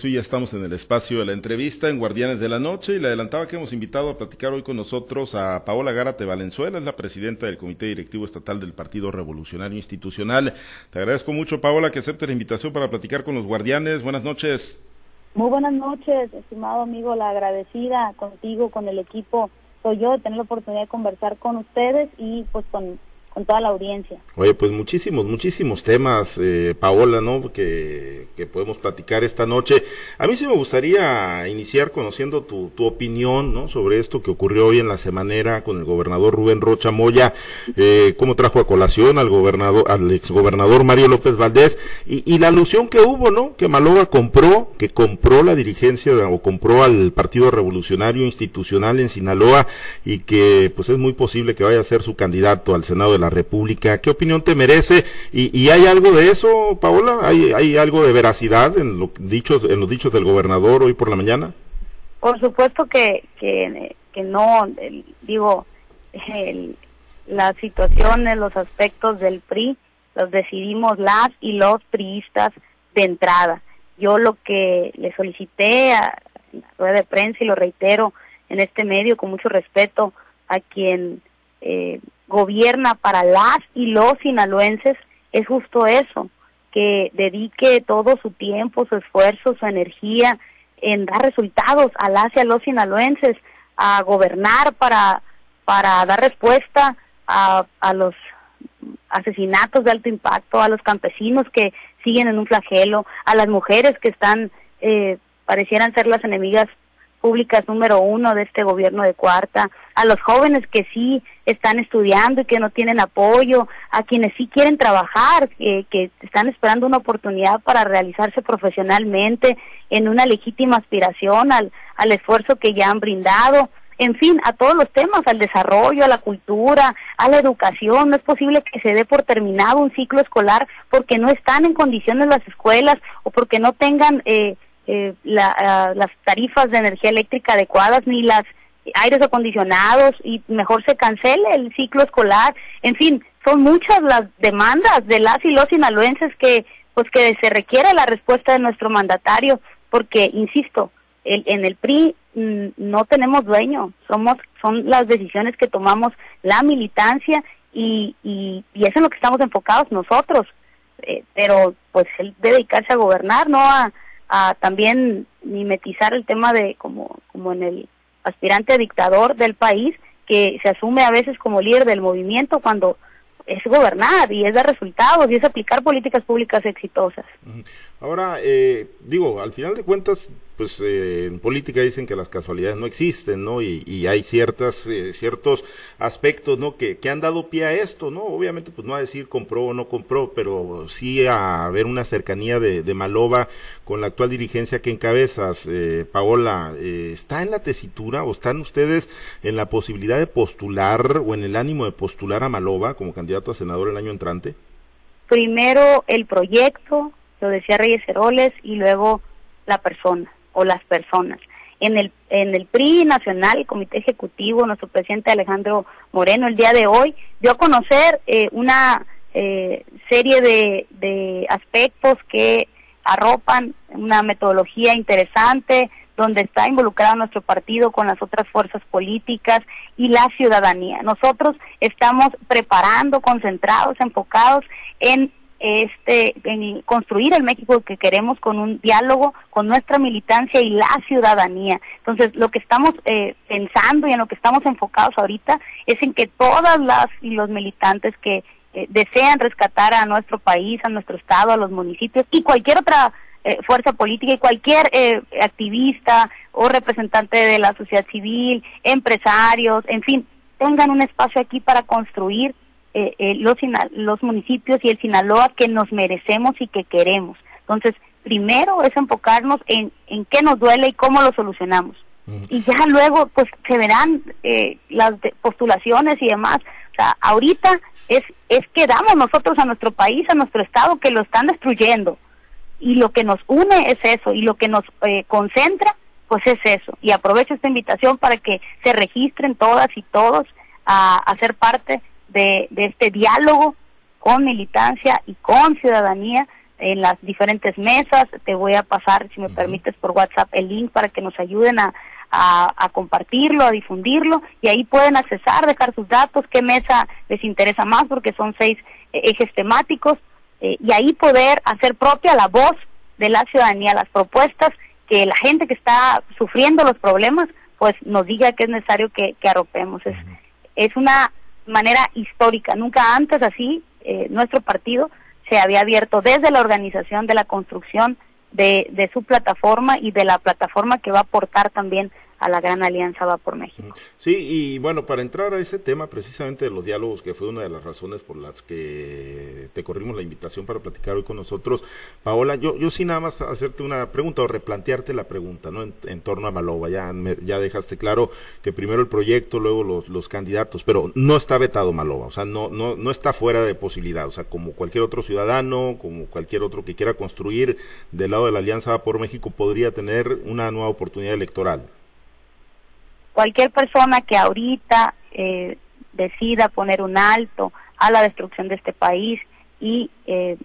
Sí, ya estamos en el espacio de la entrevista en Guardianes de la Noche y le adelantaba que hemos invitado a platicar hoy con nosotros a Paola Gárate Valenzuela, es la presidenta del Comité Directivo Estatal del Partido Revolucionario Institucional. Te agradezco mucho, Paola, que acepte la invitación para platicar con los Guardianes. Buenas noches. Muy buenas noches, estimado amigo, la agradecida contigo, con el equipo, soy yo de tener la oportunidad de conversar con ustedes y pues con con toda la audiencia. Oye, pues muchísimos, muchísimos temas, eh, Paola, ¿no? Que, podemos platicar esta noche. A mí sí me gustaría iniciar conociendo tu, opinión, ¿no? Sobre esto que ocurrió hoy en la semanera con el gobernador Rubén Rocha Moya, eh, cómo trajo a colación al gobernador, al exgobernador Mario López Valdés y, y la alusión que hubo, ¿no? Que Maloba compró, que compró la dirigencia o compró al Partido Revolucionario Institucional en Sinaloa y que pues es muy posible que vaya a ser su candidato al Senado de la República. ¿Qué opinión te merece? ¿Y, hay algo de eso, Paola? ¿Hay, ¿Hay algo de veracidad en, lo dicho, en los dichos del gobernador hoy por la mañana? Por supuesto que, que, que no, digo, las situaciones, los aspectos del PRI los decidimos las y los priistas de entrada. Yo lo que le solicité a la rueda de prensa y lo reitero en este medio con mucho respeto a quien eh, gobierna para las y los sinaloenses es justo eso, que dedique todo su tiempo, su esfuerzo, su energía en dar resultados a las y a los sinaloenses, a gobernar para, para dar respuesta a, a los asesinatos de alto impacto, a los campesinos que siguen en un flagelo, a las mujeres que están, eh, parecieran ser las enemigas públicas número uno de este gobierno de cuarta, a los jóvenes que sí están estudiando y que no tienen apoyo, a quienes sí quieren trabajar, que están esperando una oportunidad para realizarse profesionalmente en una legítima aspiración al, al esfuerzo que ya han brindado, en fin, a todos los temas, al desarrollo, a la cultura, a la educación. No es posible que se dé por terminado un ciclo escolar porque no están en condiciones las escuelas o porque no tengan eh, eh, la, las tarifas de energía eléctrica adecuadas ni las aires acondicionados y mejor se cancele el ciclo escolar. En fin, son muchas las demandas de las y los sinaloenses que pues que se requiere la respuesta de nuestro mandatario porque insisto, el, en el PRI mm, no tenemos dueño, somos son las decisiones que tomamos la militancia y, y, es en lo que estamos enfocados nosotros. Eh, pero pues él dedicarse a gobernar, no a, a también mimetizar el tema de como, como en el aspirante dictador del país que se asume a veces como líder del movimiento cuando es gobernar y es dar resultados y es aplicar políticas públicas exitosas. Ahora, eh, digo, al final de cuentas, pues eh, en política dicen que las casualidades no existen, ¿no? Y, y hay ciertas, eh, ciertos aspectos, ¿no? Que, que, han dado pie a esto, ¿no? Obviamente, pues no a decir compró o no compró, pero sí a ver una cercanía de, de Maloba con la actual dirigencia que encabezas, eh, Paola. ¿Está en la tesitura o están ustedes en la posibilidad de postular o en el ánimo de postular a Maloba como candidato a senador el año entrante? Primero el proyecto, lo decía Reyes Heroles, y luego la persona o las personas. En el, en el PRI nacional, el Comité Ejecutivo, nuestro presidente Alejandro Moreno el día de hoy dio a conocer eh, una eh, serie de, de aspectos que arropan una metodología interesante donde está involucrado nuestro partido con las otras fuerzas políticas y la ciudadanía. Nosotros estamos preparando, concentrados, enfocados en este en construir el México que queremos con un diálogo con nuestra militancia y la ciudadanía. Entonces, lo que estamos eh, pensando y en lo que estamos enfocados ahorita es en que todas las y los militantes que eh, desean rescatar a nuestro país, a nuestro estado, a los municipios y cualquier otra eh, fuerza política y cualquier activista o representante de la sociedad civil, empresarios, en fin, tengan un espacio aquí para construir eh, eh, los, los municipios y el Sinaloa que nos merecemos y que queremos. Entonces, primero es enfocarnos en, en qué nos duele y cómo lo solucionamos. Y ya luego, pues, se verán eh, las postulaciones y demás. O sea, ahorita es, es que damos nosotros a nuestro país, a nuestro Estado, que lo están destruyendo. Y lo que nos une es eso, y lo que nos eh, concentra, pues es eso. Y aprovecho esta invitación para que se registren todas y todos a, a ser parte de, este diálogo con militancia y con ciudadanía en las diferentes mesas. Te voy a pasar, si me permites, por WhatsApp el link para que nos ayuden a, a, compartirlo, a difundirlo y ahí pueden accesar, dejar sus datos, qué mesa les interesa más porque son seis eh, ejes temáticos eh, y ahí poder hacer propia la voz de la ciudadanía, las propuestas que la gente que está sufriendo los problemas pues nos diga que es necesario que, que arropemos. Es, es una manera histórica, nunca antes así eh, nuestro partido se había abierto desde la organización de la construcción de, de su plataforma y de la plataforma que va a aportar también a la gran alianza va por México. Sí, y bueno, para entrar a ese tema precisamente de los diálogos, que fue una de las razones por las que te corrimos la invitación para platicar hoy con nosotros, Paola, yo, yo sí nada más hacerte una pregunta o replantearte la pregunta, ¿no? En, torno a Malova, ya, ya dejaste claro que primero el proyecto, luego los, los candidatos, pero no está vetado Malova, o sea, no, no, no está fuera de posibilidad, o sea, como cualquier otro ciudadano, como cualquier otro que quiera construir del lado de la Alianza va por México, podría tener una nueva oportunidad electoral cualquier persona que ahorita eh, decida poner un alto a la destrucción de este país y eh,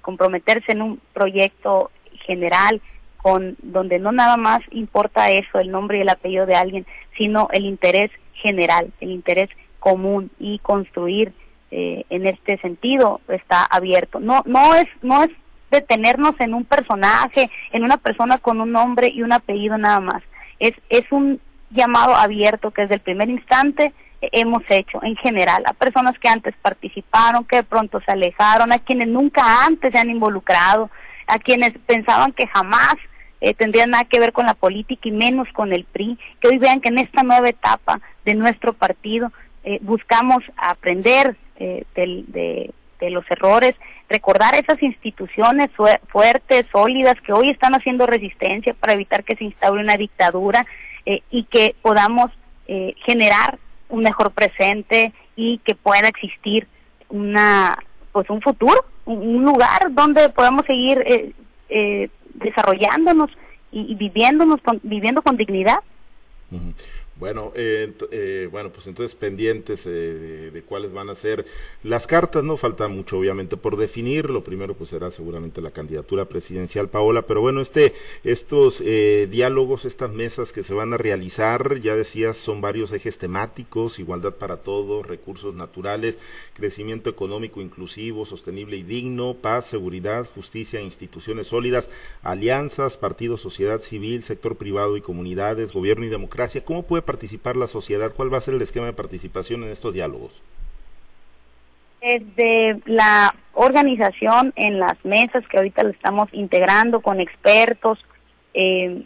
comprometerse en un proyecto general con donde no nada más importa eso, el nombre y el apellido de alguien, sino el interés general, el interés común y construir eh, en este sentido está abierto. No no es no es detenernos en un personaje, en una persona con un nombre y un apellido nada más. Es es un llamado abierto que desde el primer instante hemos hecho en general. A personas que antes participaron, que de pronto se alejaron, a quienes nunca antes se han involucrado, a quienes pensaban que jamás eh, tendrían nada que ver con la política y menos con el PRI, que hoy vean que en esta nueva etapa de nuestro partido eh, buscamos aprender eh, de, de los errores, recordar esas instituciones fuertes, sólidas, que hoy están haciendo resistencia para evitar que se instaure una dictadura eh, y que podamos eh, generar un mejor presente y que pueda existir una pues un futuro, un, lugar donde podamos seguir eh, desarrollándonos y, viviéndonos viviendo con dignidad. Bueno, eh, eh, bueno, pues entonces pendientes eh, de, cuáles van a ser las cartas, no falta mucho obviamente por definir. Lo primero pues será seguramente la candidatura presidencial, Paola, pero bueno, este, estos diálogos, estas mesas que se van a realizar, ya decías, son varios ejes temáticos: igualdad para todos, recursos naturales, crecimiento económico inclusivo, sostenible y digno, paz, seguridad, justicia, instituciones sólidas, alianzas, partidos, sociedad civil, sector privado y comunidades, gobierno y democracia. ¿Cómo puede participar la sociedad? ¿Cuál va a ser el esquema de participación en estos diálogos? Desde la organización en las mesas que ahorita lo estamos integrando con expertos, eh,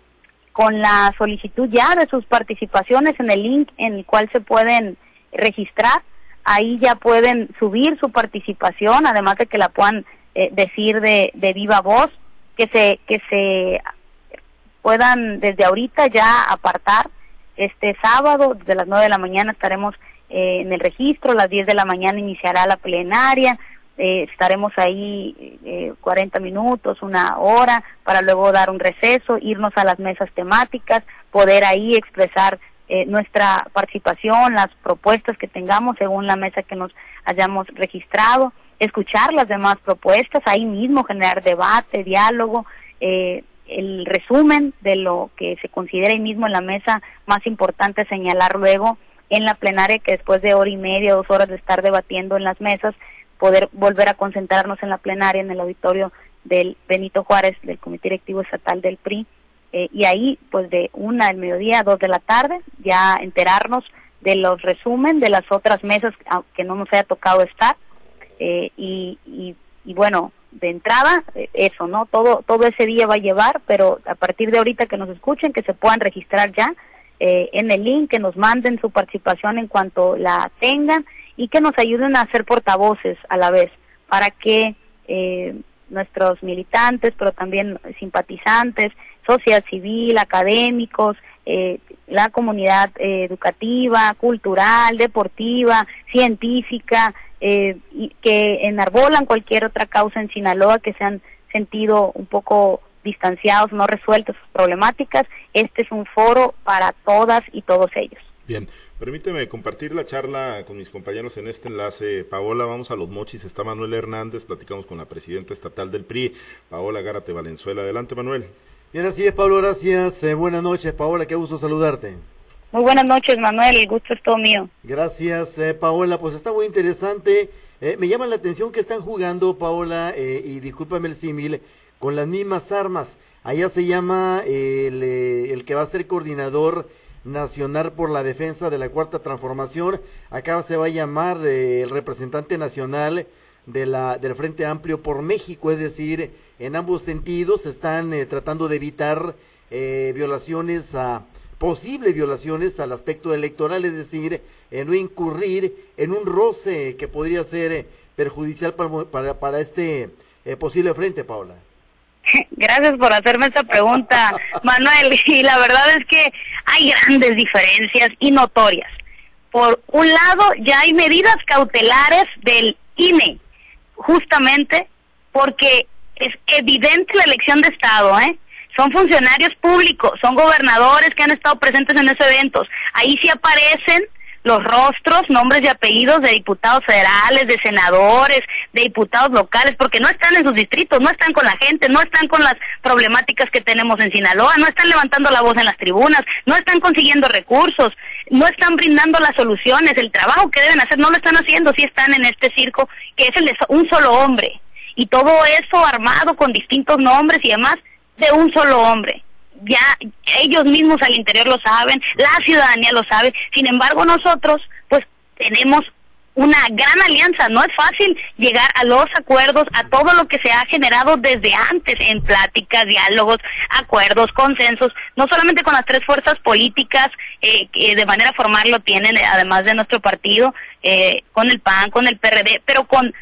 con la solicitud ya de sus participaciones en el link en el cual se pueden registrar, ahí ya pueden subir su participación, además de que la puedan eh, decir de, de viva voz, que se, que se puedan desde ahorita ya apartar este sábado, desde las 9 de la mañana estaremos eh, en el registro, a las 10 de la mañana iniciará la plenaria, eh, estaremos ahí eh, 40 minutos, una hora, para luego dar un receso, irnos a las mesas temáticas, poder ahí expresar eh, nuestra participación, las propuestas que tengamos según la mesa que nos hayamos registrado, escuchar las demás propuestas, ahí mismo generar debate, diálogo, eh, el resumen de lo que se considera ahí mismo en la mesa más importante señalar luego en la plenaria que después de hora y media, dos horas de estar debatiendo en las mesas, poder volver a concentrarnos en la plenaria en el auditorio del Benito Juárez, del Comité Directivo Estatal del PRI, eh, y ahí pues de una del mediodía a dos de la tarde ya enterarnos de los resumen de las otras mesas que no nos haya tocado estar eh, y, y, y bueno, de entrada, eh, eso, ¿no? Todo, todo ese día va a llevar, pero a partir de ahorita que nos escuchen, que se puedan registrar ya eh, en el link, que nos manden su participación en cuanto la tengan y que nos ayuden a ser portavoces a la vez para que eh, nuestros militantes, pero también simpatizantes, sociedad civil, académicos, la comunidad educativa, cultural, deportiva, científica, eh, que enarbolan cualquier otra causa en Sinaloa que se han sentido un poco distanciados, no resueltos sus problemáticas, este es un foro para todas y todos ellos. Bien, Permíteme compartir la charla con mis compañeros en este enlace. Paola, vamos a los mochis. Está Manuel Hernández. Platicamos con la presidenta estatal del PRI, Paola Gárate Valenzuela. Adelante, Manuel. Bien, así es, Pablo. Gracias. Eh, buenas noches, Paola. Qué gusto saludarte. Muy buenas noches, Manuel. El gusto es todo mío. Gracias, eh, Paola. Pues está muy interesante. Eh, me llama la atención que están jugando, Paola, y discúlpame el símil, con las mismas armas. Allá se llama el, el que va a ser coordinador Nacional por la Defensa de la Cuarta Transformación. Acá se va a llamar eh, el representante nacional de la, del Frente Amplio por México, es decir, en ambos sentidos se están eh, tratando de evitar eh, violaciones a posibles violaciones al aspecto electoral, es decir, no incurrir en un roce que podría ser perjudicial para, para, para este posible frente, Paula. Gracias por hacerme esta pregunta, Manuel. Y la verdad es que hay grandes diferencias y notorias. Por un lado, ya hay medidas cautelares del INE, justamente porque es evidente la elección de Estado, ¿eh? Son funcionarios públicos, son gobernadores que han estado presentes en esos eventos. Ahí sí aparecen los rostros, nombres y apellidos de diputados federales, de senadores, de diputados locales, porque no están en sus distritos, no están con la gente, no están con las problemáticas que tenemos en Sinaloa, no están levantando la voz en las tribunas, no están consiguiendo recursos, no están brindando las soluciones, el trabajo que deben hacer no lo están haciendo, si están en este circo que es el de un solo hombre. Y todo eso armado con distintos nombres y demás de un solo hombre. Ya ellos mismos al interior lo saben, la ciudadanía lo sabe, sin embargo nosotros pues tenemos una gran alianza, no es fácil llegar a los acuerdos, a todo lo que se ha generado desde antes en pláticas, diálogos, acuerdos, consensos, no solamente con las tres fuerzas políticas eh, que de manera formal lo tienen, además de nuestro partido, eh, con el PAN, con el PRD, pero con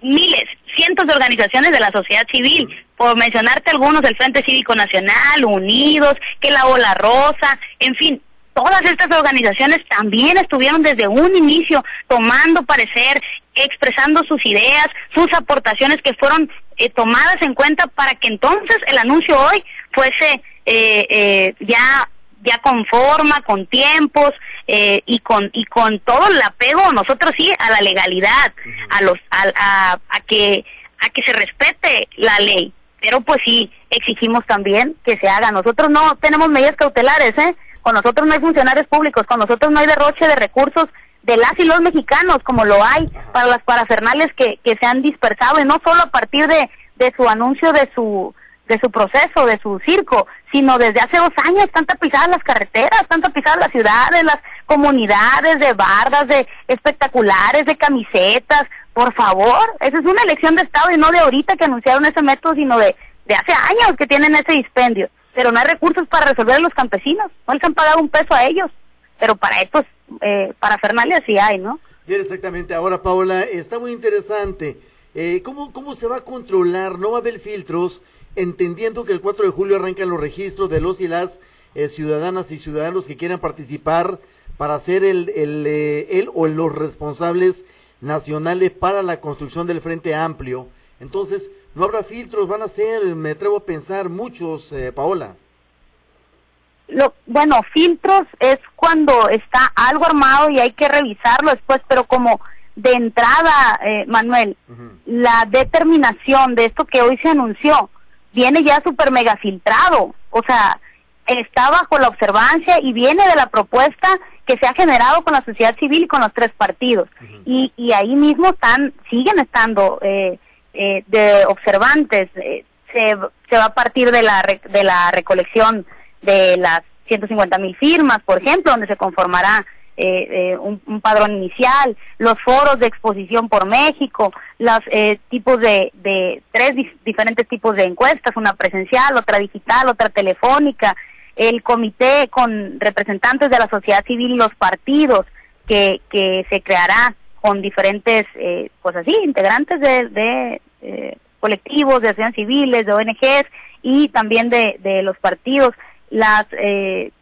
miles, cientos de organizaciones de la sociedad civil, por mencionarte algunos, el Frente Cívico Nacional, Unidos, que la Ola Rosa, en fin, todas estas organizaciones también estuvieron desde un inicio tomando parecer, expresando sus ideas, sus aportaciones que fueron eh, tomadas en cuenta para que entonces el anuncio hoy fuese eh, eh, ya ya con forma, con tiempos eh, y con y con todo el apego nosotros sí a la legalidad, a los a, a, que a que se respete la ley, pero pues sí exigimos también que se haga. Nosotros no tenemos medidas cautelares, ¿eh? Con nosotros no hay funcionarios públicos, con nosotros no hay derroche de recursos de las y los mexicanos como lo hay para las parafernales que, que se han dispersado y no solo a partir de, de su anuncio de su de su proceso, de su circo, sino desde hace dos años están tapizadas las carreteras, están tapizadas las ciudades, las comunidades de bardas, de espectaculares, de camisetas. Por favor, esa es una elección de Estado y no de ahorita que anunciaron ese método, sino de, de hace años que tienen ese dispendio. Pero no hay recursos para resolver los campesinos, no les han pagado un peso a ellos, pero para estos, eh, para Fernández sí hay, ¿no? Bien, exactamente. Ahora, Paola, está muy interesante. Eh, ¿cómo, ¿Cómo se va a controlar? ¿No va a haber filtros? entendiendo que el 4 de julio arrancan los registros de los y las eh, ciudadanas y ciudadanos que quieran participar para ser el, el, eh, o los responsables nacionales para la construcción del Frente Amplio. Entonces, no habrá filtros, van a ser, me atrevo a pensar, muchos, eh, Paola. Lo, bueno, filtros es cuando está algo armado y hay que revisarlo después, pero como de entrada, Manuel, la determinación de esto que hoy se anunció viene ya súper mega filtrado, o sea, está bajo la observancia y viene de la propuesta que se ha generado con la sociedad civil y con los tres partidos. y, y ahí mismo están, siguen estando eh, eh, de observantes. Eh, se, se va a partir de la, de la recolección de las 150 mil firmas, por ejemplo, donde se conformará eh, eh, un, padrón inicial, los foros de exposición por México, los eh, tipos de, de tres diferentes tipos de encuestas, una presencial, otra digital, otra telefónica, el comité con representantes de la sociedad civil y los partidos que, que se creará con diferentes, eh, pues así, integrantes de, de eh, colectivos, de asociaciones civiles, de ONGs y también de, de los partidos, las eh,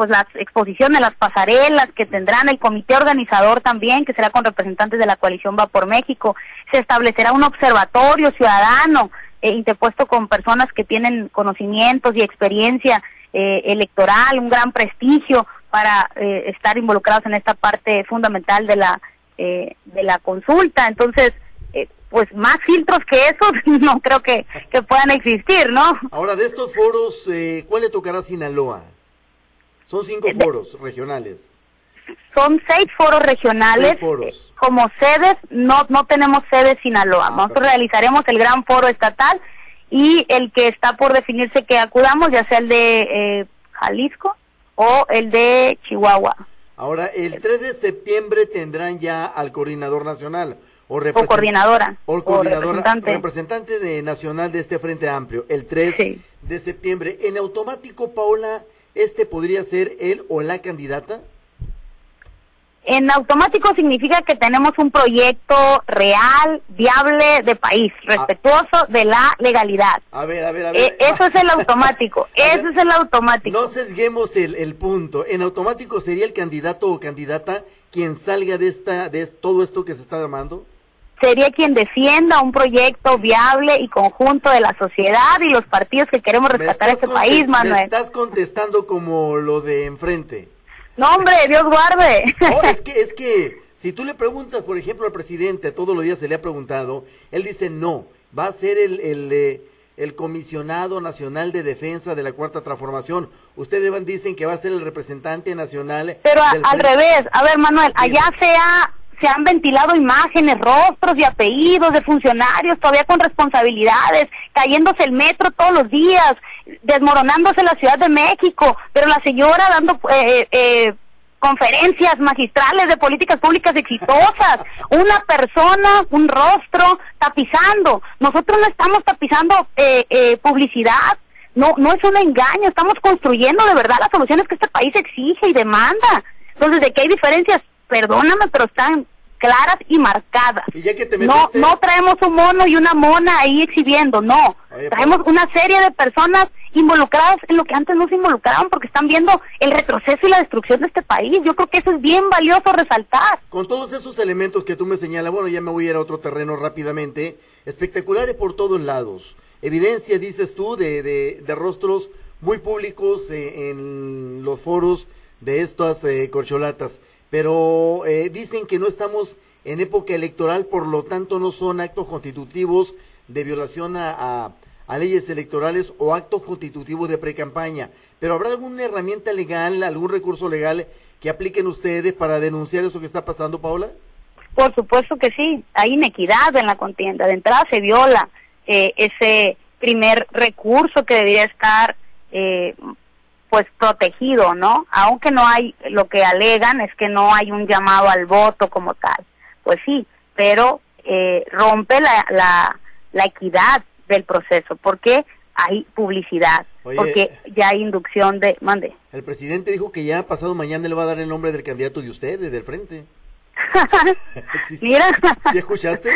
pues las exposiciones, las pasarelas que tendrán el comité organizador también, que será con representantes de la coalición Va por México. Se establecerá un observatorio ciudadano eh, interpuesto con personas que tienen conocimientos y experiencia eh, electoral, un gran prestigio para eh, estar involucrados en esta parte fundamental de la eh, de la consulta. Entonces, eh, pues más filtros que esos no creo que, que puedan existir, ¿no? Ahora, de estos foros, eh, ¿cuál le tocará a Sinaloa? Son cinco Eh, foros regionales. Son seis foros regionales. Seis foros. Como sedes, no, no tenemos sede Sinaloa. Ah, Nosotros perfecto. realizaremos el gran foro estatal y el que está por definirse que acudamos, ya sea el de eh, Jalisco o el de Chihuahua. Ahora, el 3 de septiembre tendrán ya al coordinador nacional o, O coordinadora. o coordinadora, representante. representante de nacional de este Frente Amplio, el 3 Sí. de septiembre. En automático, Paola, ¿este podría ser él o la candidata? En automático significa que tenemos un proyecto real, viable de país, Ah. respetuoso de la legalidad. A ver, a ver, a ver. Eh, eso es el automático, ver, eso es el automático. No sesguemos el, el punto. En automático sería el candidato o candidata quien salga de esta de todo esto que se está armando. Sería quien defienda un proyecto viable y conjunto de la sociedad y los partidos que queremos rescatar este país, Me Manuel. estás contestando como lo de enfrente. No, hombre, Dios guarde. No, es que, es que, si tú le preguntas, por ejemplo, al presidente, todos los días se le ha preguntado, él dice no, va a ser el, el, eh, el comisionado nacional de defensa de la cuarta transformación. Ustedes van, dicen que va a ser el representante nacional. Pero a- del al revés, a ver Manuel, allá se, ha- se han ventilado imágenes, rostros y apellidos de funcionarios todavía con responsabilidades, cayéndose el metro todos los días, desmoronándose la Ciudad de México, pero la señora dando eh, eh, conferencias magistrales de políticas públicas exitosas, una persona, un rostro tapizando. Nosotros no estamos tapizando eh, eh, publicidad, no, no es un engaño, estamos construyendo de verdad las soluciones que este país exige y demanda. Entonces, de que hay diferencias, perdóname, pero están claras y marcadas. Y ya que te No, metiste- no traemos un mono y una mona ahí exhibiendo, no. Oye, traemos una serie de personas involucradas en lo que antes no se involucraban porque están viendo el retroceso y la destrucción de este país. Yo creo que eso es bien valioso resaltar. Con todos esos elementos que tú me señalas, bueno, ya me voy a ir a otro terreno rápidamente, espectaculares por todos lados. Evidencia, dices tú, de, de, de rostros muy públicos eh, en los foros de estas eh, corcholatas. Pero eh, dicen que no estamos en época electoral, por lo tanto no son actos constitutivos de violación a, a- a leyes electorales o actos constitutivos de precampaña. Pero ¿habrá alguna herramienta legal, algún recurso legal que apliquen ustedes para denunciar eso que está pasando, Paola? Por supuesto que sí, hay inequidad en la contienda. De entrada se viola eh, ese primer recurso que debería estar eh, pues protegido, ¿no? Aunque no hay, lo que alegan es que no hay un llamado al voto como tal. Pues sí, pero eh, rompe la, la, la equidad del proceso porque hay publicidad, Oye. porque ya hay inducción de... Mande. El presidente dijo que ya pasado mañana le va a dar el nombre del candidato de ustedes, del frente. Sí, sí. Mira. ¿Sí escuchaste?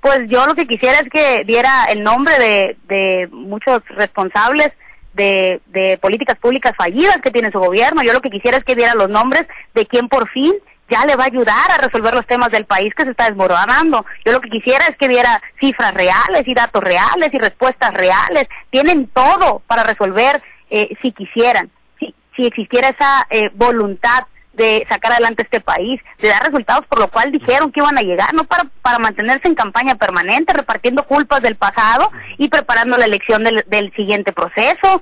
Pues yo lo que quisiera es que diera el nombre de, de muchos responsables de, de políticas públicas fallidas que tiene su gobierno. Yo lo que quisiera es que diera los nombres de quien por fin ya le va a ayudar a resolver los temas del país que se está desmoronando. Yo lo que quisiera es que diera cifras reales y datos reales y respuestas reales. Tienen todo para resolver eh, si quisieran, si, si existiera esa eh, voluntad de sacar adelante este país, de dar resultados por lo cual dijeron que iban a llegar, no para, para mantenerse en campaña permanente, repartiendo culpas del pasado y preparando la elección del, del siguiente proceso.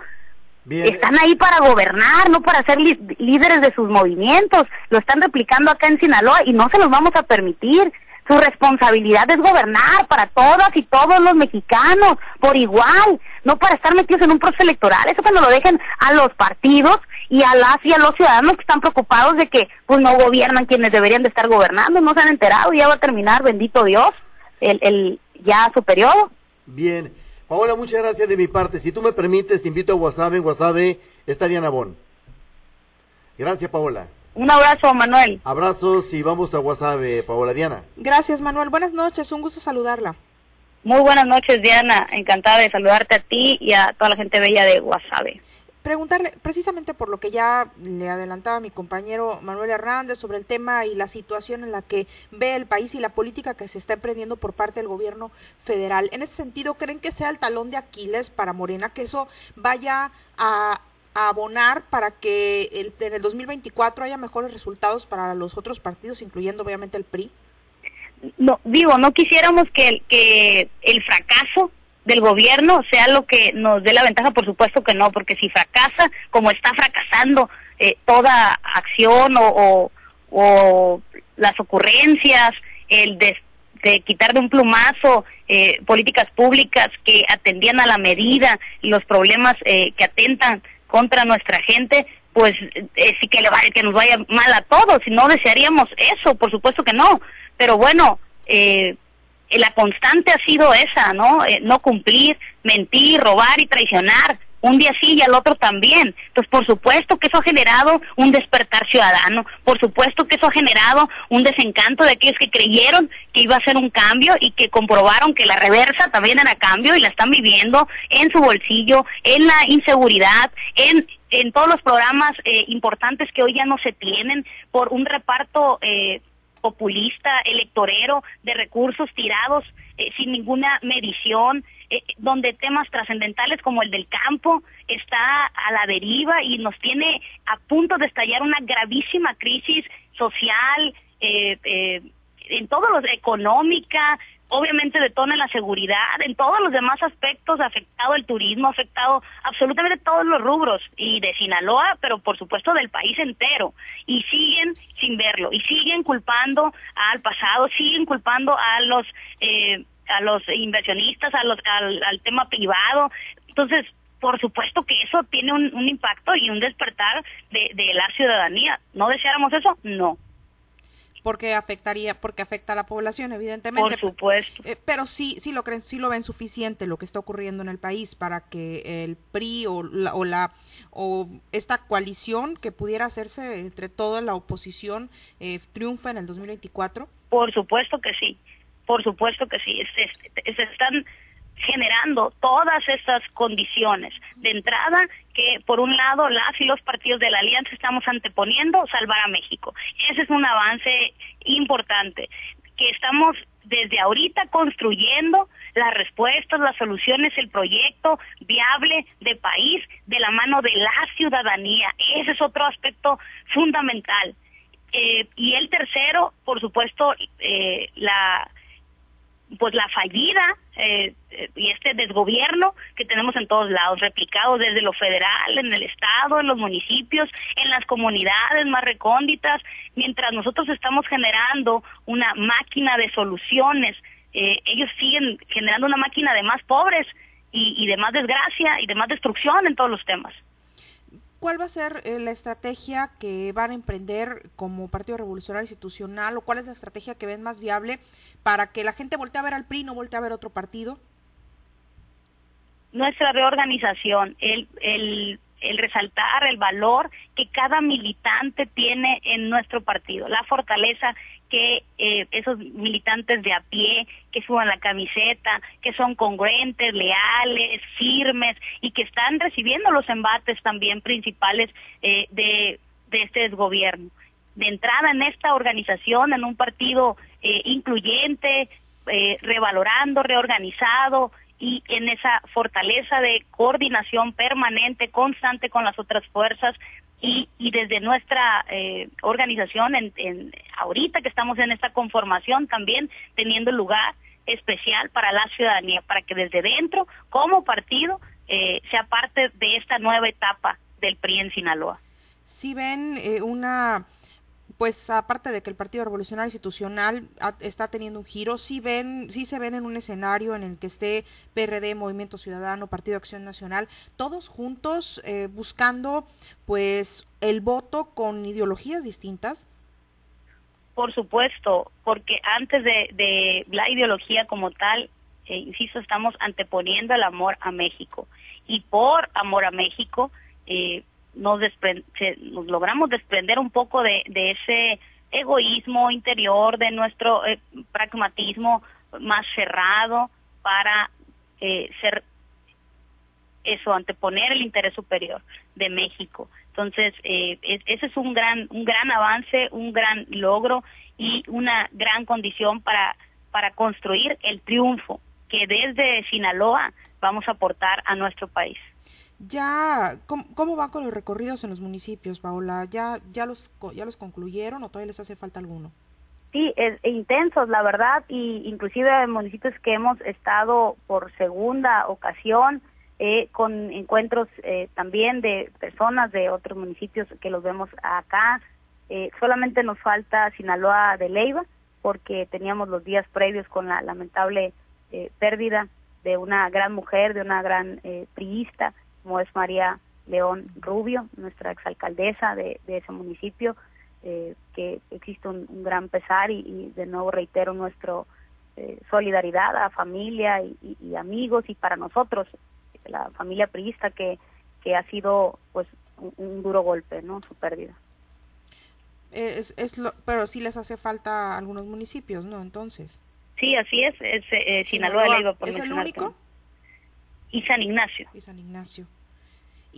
Bien. Están ahí para gobernar, no para ser líderes de sus movimientos. Lo están replicando acá en Sinaloa y no se los vamos a permitir. Su responsabilidad es gobernar para todas y todos los mexicanos por igual, no para estar metidos en un proceso electoral. Eso cuando lo dejen a los partidos y a las y a los ciudadanos que están preocupados de que pues no gobiernan quienes deberían de estar gobernando, no se han enterado, ya va a terminar, bendito Dios, el, el ya su periodo. Bien. Paola, muchas gracias de mi parte. Si tú me permites, te invito a WhatsApp. En WhatsApp está Diana Bon. Gracias, Paola. Un abrazo, Manuel. Abrazos y vamos a WhatsApp, eh, Paola Diana. Gracias, Manuel. Buenas noches, un gusto saludarla. Muy buenas noches, Diana. Encantada de saludarte a ti y a toda la gente bella de Guasave. Preguntarle precisamente por lo que ya le adelantaba mi compañero Manuel Hernández sobre el tema y la situación en la que ve el país y la política que se está emprendiendo por parte del gobierno federal. En ese sentido, ¿creen que sea el talón de Aquiles para Morena, que eso vaya a abonar para que el, en el 2024 haya mejores resultados para los otros partidos, incluyendo obviamente el PRI? No, digo, no quisiéramos que, que el fracaso del gobierno sea lo que nos dé la ventaja, por supuesto que no, porque si fracasa, como está fracasando eh, toda acción o, o, las ocurrencias, el de, quitar de un plumazo eh, políticas públicas que atendían a la medida los problemas eh, que atentan contra nuestra gente, pues sí que, le va, que nos vaya mal a todos, y no desearíamos eso, por supuesto que no, pero bueno, eh, la constante ha sido esa, ¿no? Eh, no cumplir, mentir, robar y traicionar. Un día sí y al otro también. Entonces, por supuesto que eso ha generado un despertar ciudadano. Por supuesto que eso ha generado un desencanto de aquellos que creyeron que iba a ser un cambio y que comprobaron que la reversa también era cambio y la están viviendo en su bolsillo, en la inseguridad, en en todos los programas eh, importantes que hoy ya no se tienen por un reparto eh, populista, electorero, de recursos tirados eh, sin ninguna medición, eh, donde temas trascendentales como el del campo está a la deriva y nos tiene a punto de estallar una gravísima crisis social, eh, en todos los económica, obviamente detona la seguridad, en todos los demás aspectos, afectado el turismo, afectado absolutamente todos los rubros, y de Sinaloa, pero por supuesto del país entero, y siguen sin verlo, y siguen culpando al pasado, siguen culpando a los, eh, a los inversionistas, a los, al, tema privado, entonces, por supuesto que eso tiene un, un impacto y un despertar de, de la ciudadanía. ¿No deseáramos eso? No porque afectaría, porque afecta a la población, evidentemente. Por supuesto. Eh, pero sí, sí lo creen, sí lo ven suficiente lo que está ocurriendo en el país para que el PRI o la, o la o esta coalición que pudiera hacerse entre toda la oposición eh, triunfa en el 2024. Por supuesto que sí, por supuesto que sí. se están generando todas estas condiciones. De entrada, que por un lado las y los partidos de la alianza estamos anteponiendo salvar a México. Ese es un avance importante, que estamos desde ahorita construyendo las respuestas, las soluciones, el proyecto viable de país de la mano de la ciudadanía. Ese es otro aspecto fundamental. Eh, y el tercero, por supuesto, eh, la pues la fallida eh, eh, y este desgobierno que tenemos en todos lados, replicado desde lo federal, en el estado, en los municipios, en las comunidades más recónditas, mientras nosotros estamos generando una máquina de soluciones, eh, ellos siguen generando una máquina de más pobres y, y de más desgracia y de más destrucción en todos los temas. ¿Cuál va a ser eh, la estrategia que van a emprender como Partido Revolucionario Institucional o cuál es la estrategia que ven más viable para que la gente voltee a ver al PRI, no voltee a ver otro partido? Nuestra reorganización, el, el, el resaltar el valor que cada militante tiene en nuestro partido, la fortaleza que eh, esos militantes de a pie, que suban la camiseta, que son congruentes, leales, firmes y que están recibiendo los embates también principales eh, de, de este gobierno. De entrada en esta organización, en un partido eh, incluyente, revalorando, reorganizado, y en esa fortaleza de coordinación permanente, constante con las otras fuerzas, y, y desde nuestra eh, organización, en, ahorita que estamos en esta conformación, también teniendo lugar especial para la ciudadanía, para que desde dentro, como partido, eh, sea parte de esta nueva etapa del PRI en Sinaloa. Si ven eh, una pues aparte de que el Partido Revolucionario Institucional está teniendo un giro, sí ven, sí se ven en un escenario en el que esté PRD, Movimiento Ciudadano, Partido Acción Nacional, todos juntos eh, buscando pues el voto con ideologías distintas. Por supuesto, porque antes de, la ideología como tal, eh, insisto, estamos anteponiendo el amor a México. Y por amor a México, eh, nos, nos logramos desprender un poco de, de ese egoísmo interior, de nuestro eh, pragmatismo más cerrado para eh, ser eso, anteponer el interés superior de México. Entonces, eh, ese es un gran, un gran avance, un gran logro y una gran condición para, para construir el triunfo que desde Sinaloa vamos a aportar a nuestro país. Ya, ¿cómo, van con los recorridos en los municipios, Paola? ¿Ya, ya, los, ¿Ya los concluyeron o todavía les hace falta alguno? Sí, es, intensos, la verdad, y inclusive en municipios que hemos estado por segunda ocasión, eh, con encuentros eh, también de personas de otros municipios que los vemos acá. Eh, solamente nos falta Sinaloa de Leiva, porque teníamos los días previos con la lamentable pérdida de una gran mujer, de una gran priista, como es María León Rubio, nuestra exalcaldesa de, de ese municipio, que existe un, gran pesar y, de nuevo reitero nuestro solidaridad a familia y amigos y para nosotros la familia priista que, que ha sido pues un, duro golpe, ¿no? Su pérdida. Es, es lo, pero sí les hace falta a algunos municipios, ¿no? Entonces. Sí, así es, es eh, Sinaloa, por ¿Es el único? Y San Ignacio. Y San Ignacio.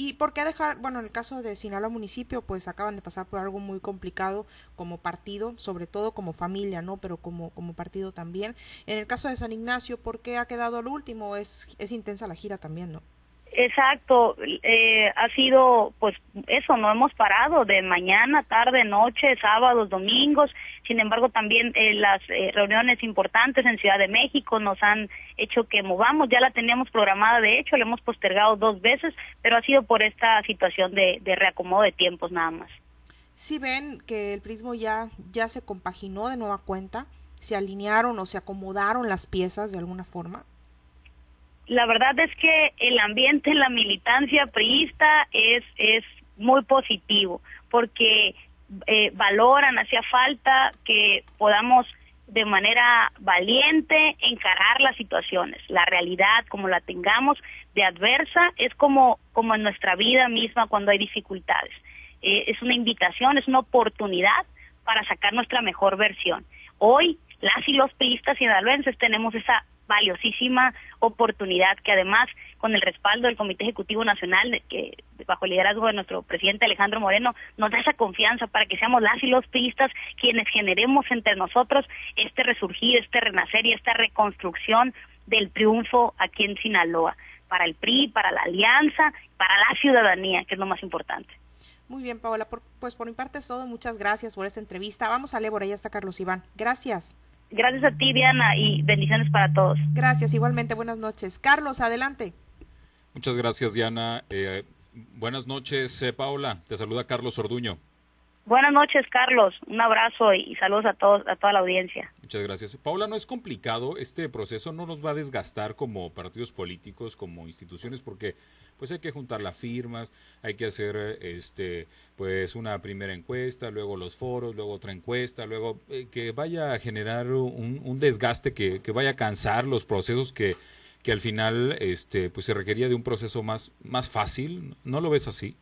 ¿Y por qué dejar, bueno, en el caso de Sinaloa municipio, pues acaban de pasar por algo muy complicado como partido, sobre todo como familia, ¿no? Pero como, como partido también. En el caso de San Ignacio, ¿por qué ha quedado al último? Es, es intensa la gira también, ¿no? Exacto, eh, ha sido pues eso, no hemos parado de mañana, tarde, noche, sábados, domingos, sin embargo también eh, las eh, reuniones importantes en Ciudad de México nos han hecho que movamos, ya la teníamos programada de hecho, la hemos postergado dos veces, pero ha sido por esta situación de, de reacomodo de tiempos nada más. Si ven que el prismo ya, ya se compaginó de nueva cuenta, se alinearon o se acomodaron las piezas de alguna forma la verdad es que el ambiente en la militancia priista es, es muy positivo, porque eh, valoran, hacía falta que podamos de manera valiente encarar las situaciones. La realidad, como la tengamos de adversa, es como, como en nuestra vida misma cuando hay dificultades. Eh, es una invitación, es una oportunidad para sacar nuestra mejor versión. Hoy, las y los priistas y tenemos esa valiosísima oportunidad que además con el respaldo del Comité Ejecutivo Nacional, que bajo el liderazgo de nuestro presidente Alejandro Moreno, nos da esa confianza para que seamos las y los pistas quienes generemos entre nosotros este resurgir, este renacer y esta reconstrucción del triunfo aquí en Sinaloa, para el PRI, para la alianza, para la ciudadanía, que es lo más importante. Muy bien, Paola, pues por mi parte es todo. Muchas gracias por esta entrevista. Vamos a Lébora, ya está Carlos Iván. Gracias. Gracias a ti, Diana, y bendiciones para todos. Gracias, igualmente, buenas noches. Carlos, adelante. Muchas gracias, Diana. Eh, buenas noches, eh, Paula. Te saluda Carlos Orduño. Buenas noches, Carlos. Un abrazo y saludos a todos, a toda la audiencia. Muchas gracias. Paula, no es complicado. Este proceso no nos va a desgastar como partidos políticos, como instituciones, porque pues hay que juntar las firmas, hay que hacer este pues una primera encuesta, luego los foros, luego otra encuesta, luego eh, que vaya a generar un, desgaste que, que vaya a cansar los procesos que que al final este pues se requería de un proceso más más fácil. ¿No lo ves así?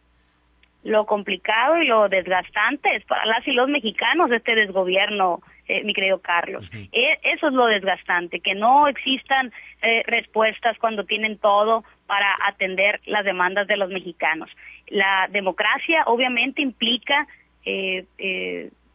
lo complicado y lo desgastante es para las y los mexicanos este desgobierno, eh, mi querido Carlos. E, eso es lo desgastante, que no existan eh, respuestas cuando tienen todo para atender las demandas de los mexicanos. La democracia obviamente implica eh,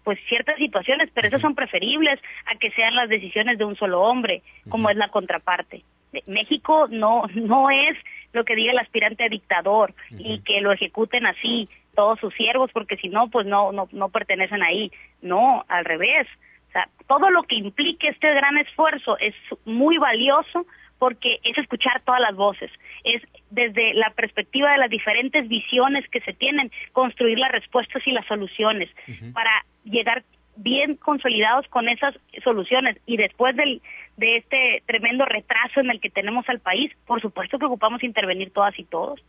pues ciertas situaciones, pero esas son preferibles a que sean las decisiones de un solo hombre, como es la contraparte. México no no es lo que diga el aspirante a dictador y que lo ejecuten así todos sus siervos porque si no pues no no no pertenecen ahí. No al revés. O sea todo lo que implique este gran esfuerzo es muy valioso porque es escuchar todas las voces, es desde la perspectiva de las diferentes visiones que se tienen, construir las respuestas y las soluciones para llegar bien consolidados con esas soluciones y después del, de este tremendo retraso en el que tenemos al país, por supuesto que ocupamos intervenir todas y todos.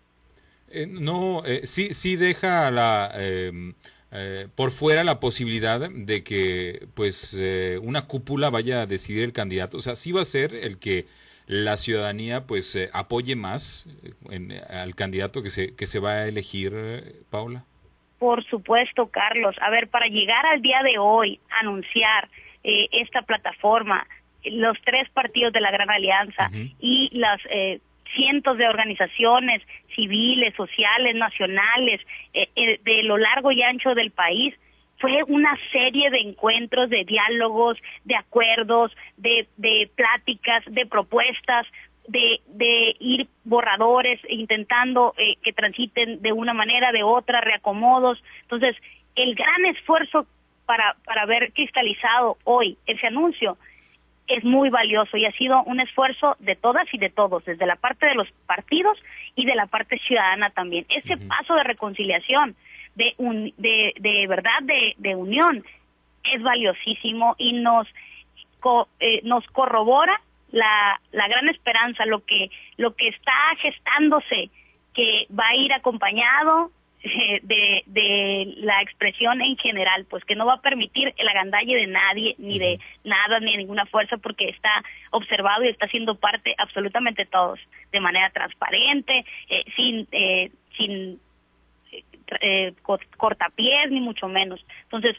Eh, no, eh, sí, sí deja la, em, eh, por fuera la posibilidad de que pues una cúpula vaya a decidir el candidato. O sea, sí va a ser el que la ciudadanía pues apoye más al candidato que se, que se va a elegir, Paula. Por supuesto, Carlos. A ver, para llegar al día de hoy, anunciar esta plataforma, los tres partidos de la Gran Alianza y las cientos de organizaciones civiles, sociales, nacionales, eh, eh, de lo largo y ancho del país. Fue una serie de encuentros, de diálogos, de acuerdos, de, de pláticas, de propuestas de, de ir borradores, intentando eh, que transiten de una manera, de otra, reacomodos. Entonces, el gran esfuerzo para, para ver cristalizado hoy ese anuncio es muy valioso y ha sido un esfuerzo de todas y de todos, desde la parte de los partidos y de la parte ciudadana también. Ese paso de reconciliación, de, un, de, de verdad, de, de unión, es valiosísimo y nos, eh, nos corrobora la, la gran esperanza, lo que, lo que está gestándose, que va a ir acompañado eh, de, de la expresión en general, pues que no va a permitir el agandalle de nadie, ni de nada, ni de ninguna fuerza, porque está observado y está siendo parte absolutamente todos, de manera transparente, eh, sin, eh, sin eh, cortapiés, ni mucho menos. Entonces,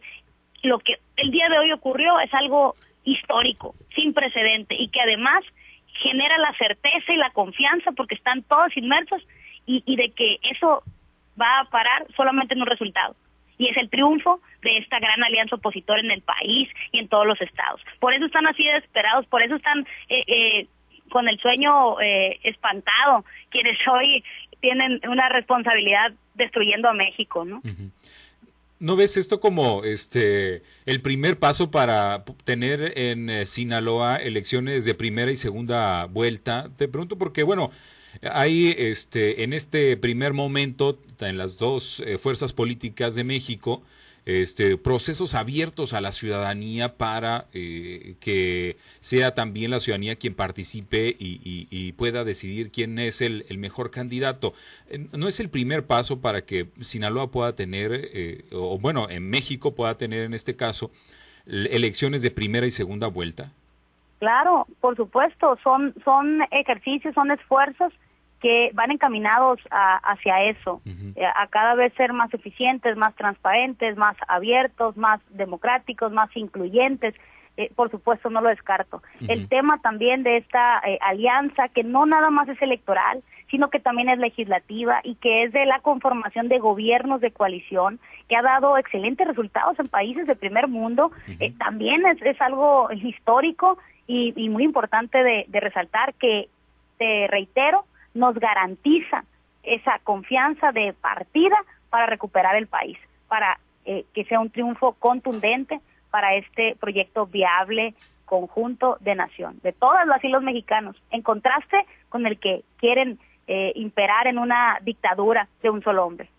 lo que el día de hoy ocurrió es algo histórico, sin precedente, y que además genera la certeza y la confianza, porque están todos inmersos, y, y de que eso va a parar solamente en un resultado. Y es el triunfo de esta gran alianza opositora en el país y en todos los estados. Por eso están así desesperados, por eso están eh, eh, con el sueño eh, espantado, quienes hoy tienen una responsabilidad destruyendo a México, ¿no? ¿No ves esto como este el primer paso para tener en Sinaloa elecciones de primera y segunda vuelta? Te pregunto porque, bueno, hay este, en este primer momento, en las dos eh, fuerzas políticas de México, este, procesos abiertos a la ciudadanía para eh, que sea también la ciudadanía quien participe y, pueda decidir quién es el, mejor candidato. ¿No es el primer paso para que Sinaloa pueda tener, eh, o bueno, en México pueda tener en este caso, elecciones de primera y segunda vuelta? Claro, por supuesto, son, son ejercicios, son esfuerzos que van encaminados hacia eso, eh, a cada vez ser más eficientes, más transparentes, más abiertos, más democráticos, más incluyentes. Eh, por supuesto, no lo descarto. El tema también de esta eh, alianza, que no nada más es electoral, sino que también es legislativa y que es de la conformación de gobiernos de coalición, que ha dado excelentes resultados en países de primer mundo, también es, es, algo histórico y, y muy importante de, de resaltar que, te reitero, nos garantiza esa confianza de partida para recuperar el país, para eh, que sea un triunfo contundente para este proyecto viable conjunto de nación, de todas las y los mexicanos, en contraste con el que quieren eh, imperar en una dictadura de un solo hombre.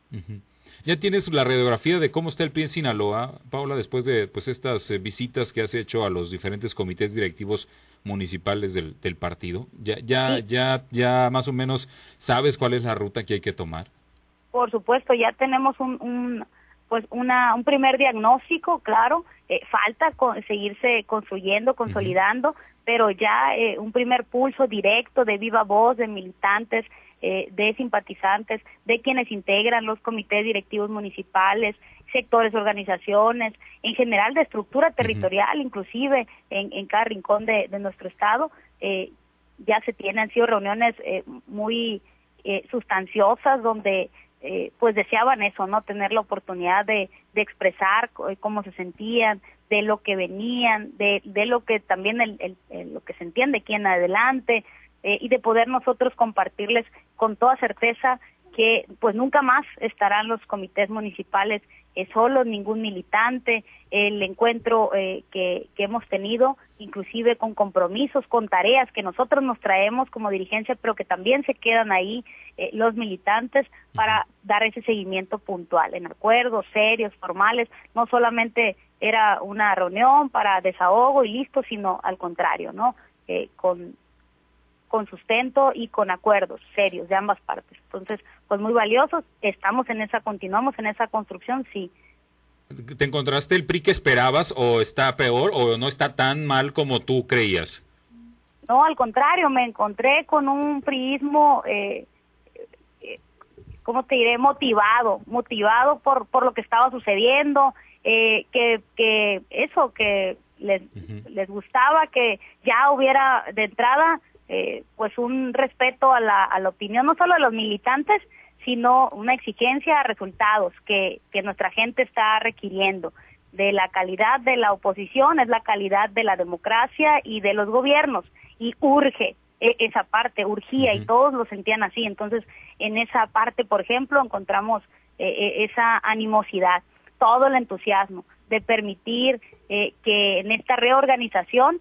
Ya tienes la radiografía de cómo está el pie en Sinaloa, Paula, después de pues estas eh, visitas que has hecho a los diferentes comités directivos municipales del, partido. Ya, ya, ya, ya más o menos sabes cuál es la ruta que hay que tomar. Por supuesto, ya tenemos un, pues una, un primer diagnóstico, claro. Eh, falta seguirse construyendo, consolidando, pero ya eh, un primer pulso directo de viva voz de militantes eh, de simpatizantes, de quienes integran los comités directivos municipales, sectores, organizaciones, en general de estructura territorial, inclusive en, cada rincón de, nuestro estado. Eh, ya se tienen, han sido reuniones eh, muy sustanciosas donde pues deseaban eso, ¿no? Tener la oportunidad de, de expresar cómo se sentían, de lo que venían, de, de lo que también el, lo que se entiende aquí en adelante, eh, y de poder nosotros compartirles con toda certeza que pues nunca más estarán los comités municipales eh, solos, ningún militante, el encuentro eh, que, que, hemos tenido, inclusive con compromisos, con tareas que nosotros nos traemos como dirigencia, pero que también se quedan ahí eh, los militantes para dar ese seguimiento puntual, en acuerdos serios, formales, no solamente era una reunión para desahogo y listo, sino al contrario, ¿no? con con sustento y con acuerdos serios de ambas partes. Entonces, pues muy valiosos, estamos en esa, continuamos en esa construcción, sí. ¿Te encontraste el PRI que esperabas o está peor o no está tan mal como tú creías? No, al contrario, me encontré con un priismo, eh, eh, ¿cómo te diré? Motivado, motivado por, por lo que estaba sucediendo, eh, que, que eso, que les, les gustaba que ya hubiera de entrada eh, pues un respeto a la, a la opinión no solo de los militantes, sino una exigencia a resultados que, que nuestra gente está requiriendo. De la calidad de la oposición es la calidad de la democracia y de los gobiernos y urge e, esa parte, urgía y todos lo sentían así. Entonces, en esa parte, por ejemplo, encontramos eh, eh, esa animosidad, todo el entusiasmo de permitir eh, que en esta reorganización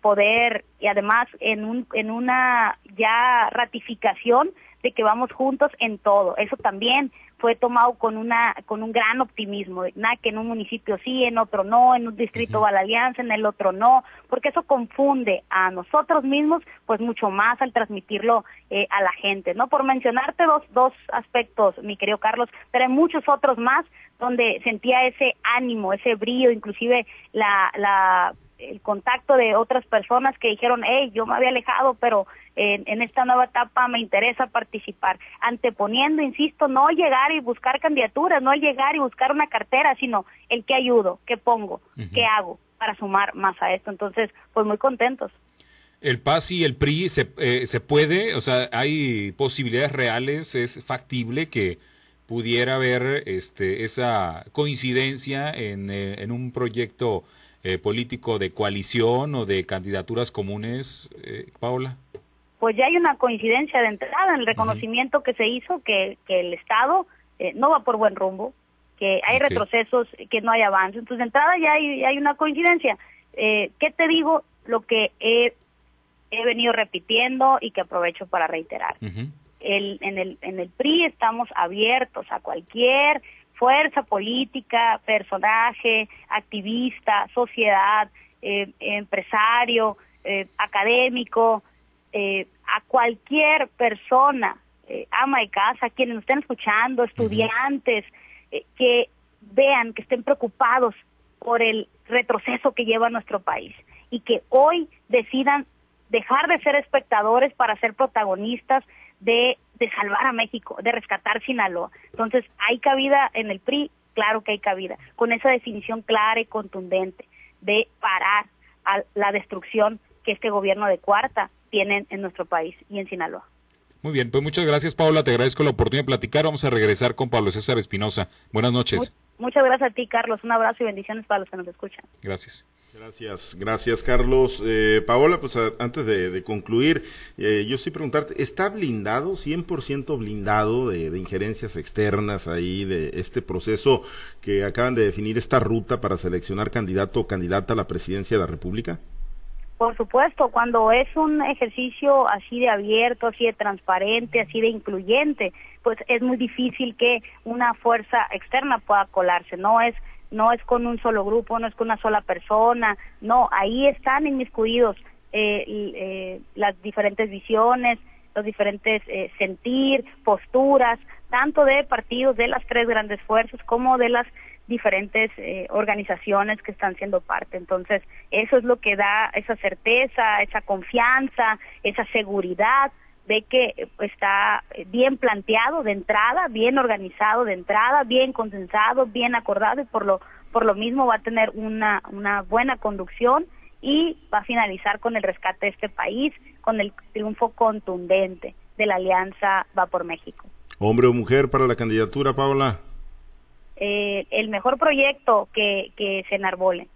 poder y además en un en una ya ratificación de que vamos juntos en todo. Eso también fue tomado con una con un gran optimismo, nada que en un municipio sí, en otro no, en un distrito va la alianza, en el otro no, porque eso confunde a nosotros mismos, pues mucho más al transmitirlo eh, a la gente, ¿no? Por mencionarte dos dos aspectos, mi querido Carlos, pero hay muchos otros más donde sentía ese ánimo, ese brillo, inclusive la la el contacto de otras personas que dijeron, hey, yo me había alejado, pero en, esta nueva etapa me interesa participar, anteponiendo, insisto, no llegar y buscar candidaturas, no llegar y buscar una cartera, sino el que ayudo, qué pongo, qué hago para sumar más a esto. Entonces, pues muy contentos. El PAS y el PRI se, eh, se puede, o sea, hay posibilidades reales, es factible que pudiera haber este, esa coincidencia en, eh, en un proyecto eh, político de coalición o de candidaturas comunes, eh, Paola? Pues ya hay una coincidencia de entrada en el reconocimiento que se hizo que, que el Estado eh, no va por buen rumbo, que hay retrocesos, que no hay avance. Entonces, de entrada ya hay, hay una coincidencia. Eh, ¿Qué te digo? Lo que he, he venido repitiendo y que aprovecho para reiterar. el, en, el, en el PRI estamos abiertos a cualquier fuerza política, personaje, activista, sociedad, eh, empresario, eh, académico, eh, a cualquier persona, ama de casa, quienes nos estén escuchando, estudiantes, que vean, que estén preocupados por el retroceso que lleva nuestro país y que hoy decidan dejar de ser espectadores para ser protagonistas de, de salvar a México, de rescatar Sinaloa. Entonces, ¿hay cabida en el PRI? Claro que hay cabida, con esa definición clara y contundente de parar a la destrucción que este gobierno de cuarta tiene en nuestro país y en Sinaloa. Muy bien, pues muchas gracias Paula, te agradezco la oportunidad de platicar. Vamos a regresar con Pablo César Espinosa. Buenas noches. muchas gracias a ti, Carlos. Un abrazo y bendiciones para los que nos escuchan. Gracias. Gracias, gracias Carlos. Eh, Paola, pues antes de, concluir, eh, yo sí preguntarte, ¿está blindado, 100% blindado de, de, injerencias externas ahí, de este proceso que acaban de definir esta ruta para seleccionar candidato o candidata a la presidencia de la República? Por supuesto, cuando es un ejercicio así de abierto, así de transparente, así de incluyente, pues es muy difícil que una fuerza externa pueda colarse, no es no es con un solo grupo, no es con una sola persona, no, ahí están inmiscuidos eh, eh, las diferentes visiones, los diferentes eh, sentir, posturas, tanto de partidos de las tres grandes fuerzas como de las diferentes eh, organizaciones que están siendo parte. Entonces, eso es lo que da esa certeza, esa confianza, esa seguridad ve que eh, está bien planteado de entrada, bien organizado de entrada, bien consensado, bien acordado y por lo por lo mismo va a tener una una buena conducción y va a finalizar con el rescate de este país, con el triunfo contundente de la alianza Va por México. Hombre o mujer para la candidatura, Paola. Eh, el mejor proyecto que, que se enarbole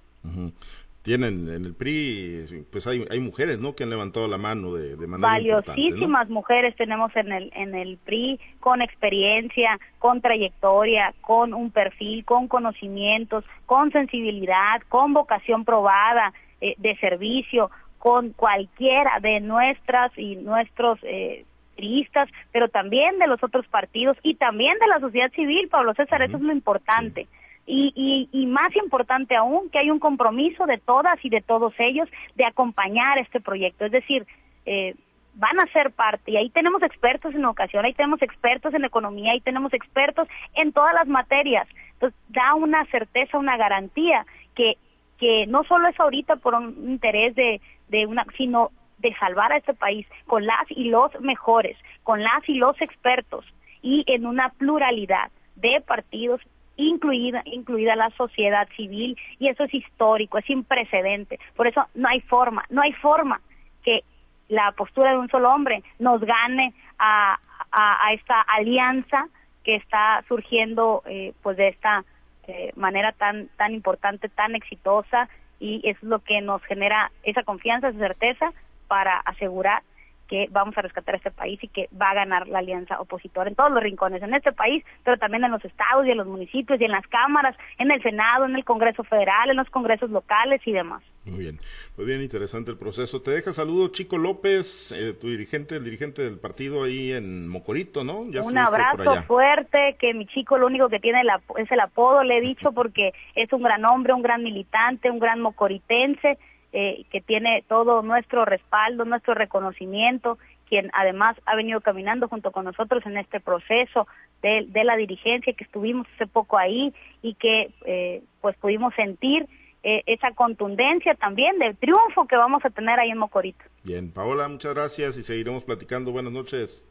tienen en el PRI, pues hay, hay mujeres, ¿no? Que han levantado la mano de, de manera Valiosísimas mujeres tenemos en el, en el PRI con experiencia, con trayectoria, con un perfil, con conocimientos, con sensibilidad, con vocación probada eh, de servicio, con cualquiera de nuestras y nuestros eh, priistas, pero también de los otros partidos y también de la sociedad civil, Pablo César, eso es lo importante. Y, y, más importante aún, que hay un compromiso de todas y de todos ellos de acompañar este proyecto. Es decir, eh, van a ser parte, y ahí tenemos expertos en educación, ahí tenemos expertos en economía, ahí tenemos expertos en todas las materias. Entonces, da una certeza, una garantía que, que no solo es ahorita por un interés de, de una, sino de salvar a este país con las y los mejores, con las y los expertos y en una pluralidad de partidos incluida, incluida la sociedad civil, y eso es histórico, es sin precedente. Por eso no hay forma, no hay forma que la postura de un solo hombre nos gane a, a, esta alianza que está surgiendo eh, pues de esta eh, manera tan tan importante, tan exitosa y es lo que nos genera esa confianza, esa certeza para asegurar que vamos a rescatar este país y que va a ganar la alianza opositora en todos los rincones, en este país, pero también en los estados y en los municipios y en las cámaras, en el Senado, en el Congreso Federal, en los congresos locales y demás. Muy bien, muy bien, interesante el proceso. Te deja saludo Chico López, eh, tu dirigente, el dirigente del partido ahí en Mocorito, ¿no? Un abrazo fuerte, que mi chico lo único que tiene es el apodo, le he dicho, porque es un gran hombre, un gran militante, un gran mocoritense eh, que tiene todo nuestro respaldo, nuestro reconocimiento, quien además ha venido caminando junto con nosotros en este proceso de, la dirigencia, que estuvimos hace poco ahí y que eh, pues pudimos sentir eh, esa contundencia también del triunfo que vamos a tener ahí en Mocorito. Bien, Paola, muchas gracias y seguiremos platicando. Buenas noches.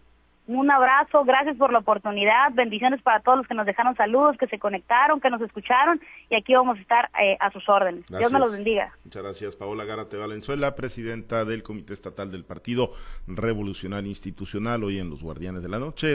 Un abrazo, gracias por la oportunidad, bendiciones para todos los que nos dejaron saludos, que se conectaron, que nos escucharon y aquí vamos a estar eh, a sus órdenes. Dios me los bendiga. Muchas gracias, Paola Gárate Valenzuela, presidenta del Comité Estatal del Partido Revolucionario Institucional, hoy en los Guardianes de la Noche.